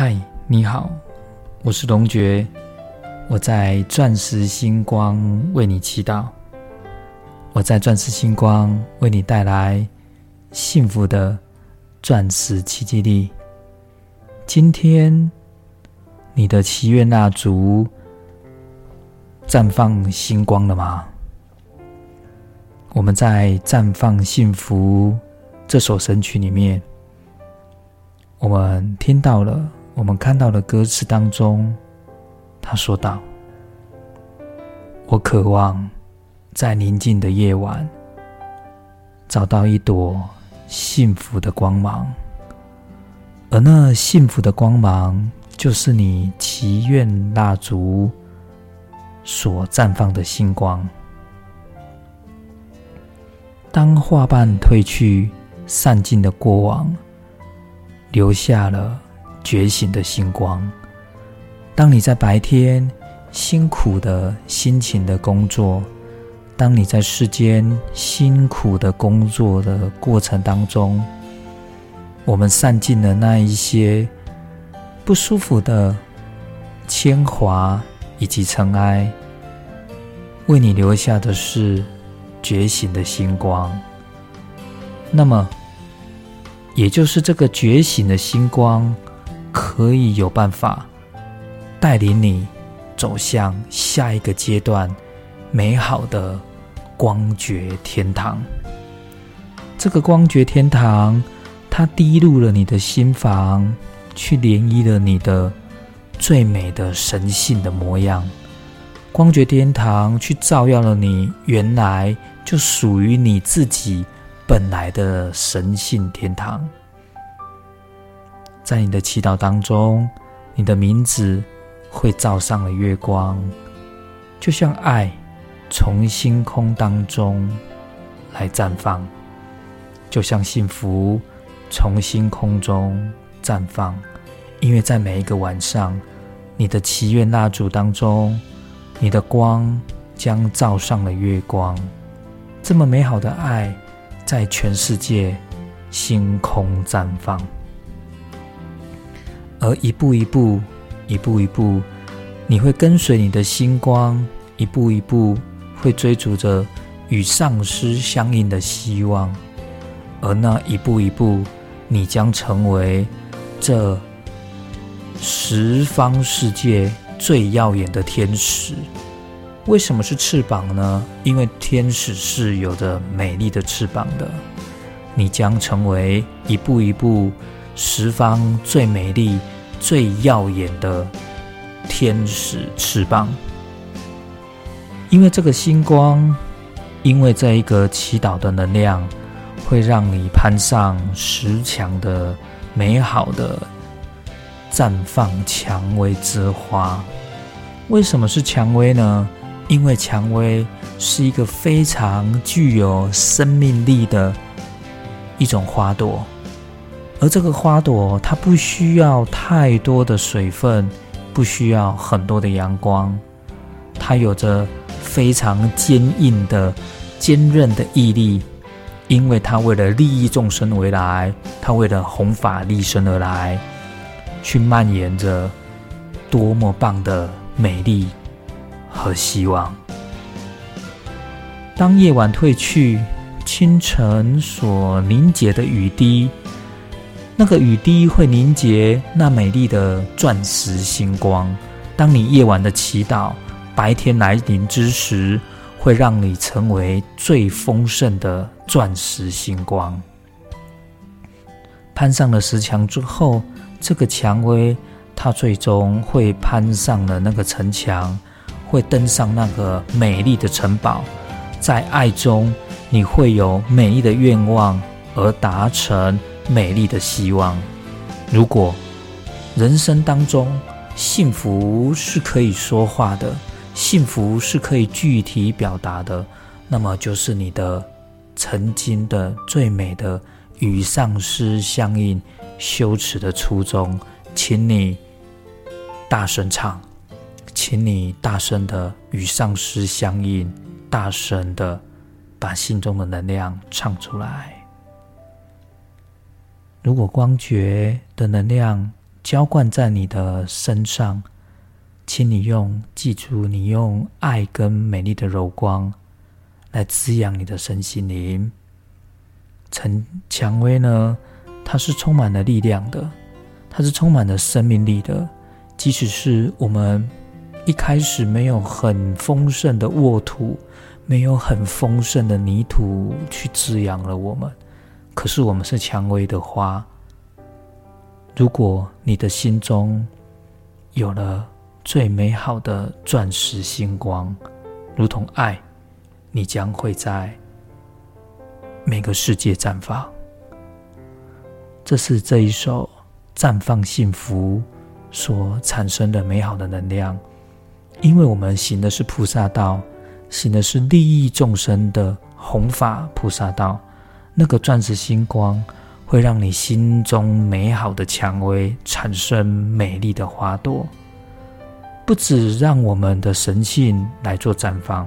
嗨，你好，我是龙觉，我在钻石星光为你祈祷，我在钻石星光为你带来幸福的钻石奇迹力。今天你的祈愿蜡烛绽放星光了吗？我们在《绽放幸福》这首神曲里面，我们听到了。我们看到的歌词当中，他说道：“我渴望在宁静的夜晚找到一朵幸福的光芒，而那幸福的光芒就是你祈愿蜡烛所绽放的星光。当花瓣褪去，散尽的过往，留下了。”觉醒的星光。当你在白天辛苦的辛勤的工作，当你在世间辛苦的工作的过程当中，我们散尽了那一些不舒服的铅华以及尘埃，为你留下的是觉醒的星光。那么，也就是这个觉醒的星光。可以有办法带领你走向下一个阶段，美好的光觉天堂。这个光觉天堂，它滴入了你的心房，去涟漪了你的最美的神性的模样。光觉天堂去照耀了你原来就属于你自己本来的神性天堂。在你的祈祷当中，你的名字会照上了月光，就像爱从星空当中来绽放，就像幸福从星空中绽放。因为在每一个晚上，你的祈愿蜡烛当中，你的光将照上了月光，这么美好的爱在全世界星空绽放。而一步一步，一步一步，你会跟随你的星光，一步一步会追逐着与上师相应的希望。而那一步一步，你将成为这十方世界最耀眼的天使。为什么是翅膀呢？因为天使是有着美丽的翅膀的。你将成为一步一步。十方最美丽、最耀眼的天使翅膀，因为这个星光，因为这一个祈祷的能量，会让你攀上十强的美好的绽放蔷薇之花。为什么是蔷薇呢？因为蔷薇是一个非常具有生命力的一种花朵。而这个花朵，它不需要太多的水分，不需要很多的阳光，它有着非常坚硬的、坚韧的毅力，因为它为了利益众生而来，它为了弘法利生而来，去蔓延着多么棒的美丽和希望。当夜晚褪去，清晨所凝结的雨滴。那个雨滴会凝结那美丽的钻石星光。当你夜晚的祈祷，白天来临之时，会让你成为最丰盛的钻石星光。攀上了石墙之后，这个蔷薇它最终会攀上了那个城墙，会登上那个美丽的城堡。在爱中，你会有美丽的愿望而达成。美丽的希望。如果人生当中幸福是可以说话的，幸福是可以具体表达的，那么就是你的曾经的最美的与上师相应修持的初衷。请你大声唱，请你大声的与上师相应，大声的把心中的能量唱出来。如果光觉的能量浇灌在你的身上，请你用记住，你用爱跟美丽的柔光来滋养你的身心灵。陈蔷薇呢，它是充满了力量的，它是充满了生命力的。即使是我们一开始没有很丰盛的沃土，没有很丰盛的泥土去滋养了我们，可是我们是蔷薇的花。如果你的心中有了最美好的钻石星光，如同爱，你将会在每个世界绽放。这是这一首《绽放幸福》所产生的美好的能量，因为我们行的是菩萨道，行的是利益众生的弘法菩萨道，那个钻石星光。会让你心中美好的蔷薇产生美丽的花朵，不止让我们的神性来做绽放，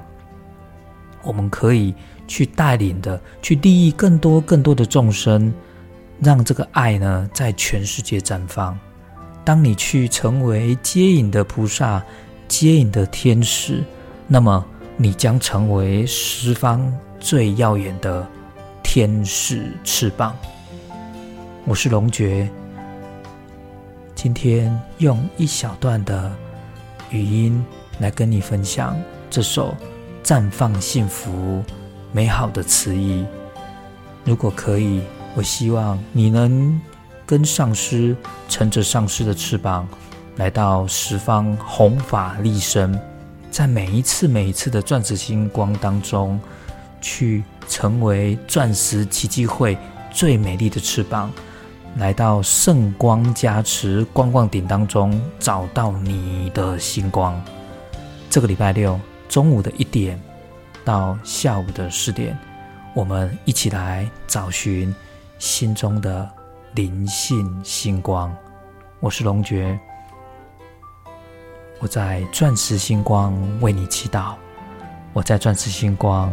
我们可以去带领的，去利益更多更多的众生，让这个爱呢在全世界绽放。当你去成为接引的菩萨、接引的天使，那么你将成为十方最耀眼的天使翅膀。我是龙觉，今天用一小段的语音来跟你分享这首《绽放幸福》美好的词意。如果可以，我希望你能跟上师乘着上师的翅膀，来到十方弘法立身，在每一次每一次的钻石星光当中，去成为钻石奇迹会最美丽的翅膀。来到圣光加持光光顶当中，找到你的星光。这个礼拜六中午的一点到下午的四点，我们一起来找寻心中的灵性星光。我是龙觉，我在钻石星光为你祈祷，我在钻石星光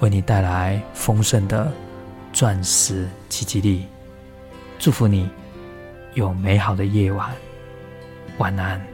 为你带来丰盛的钻石奇迹力。祝福你有美好的夜晚，晚安。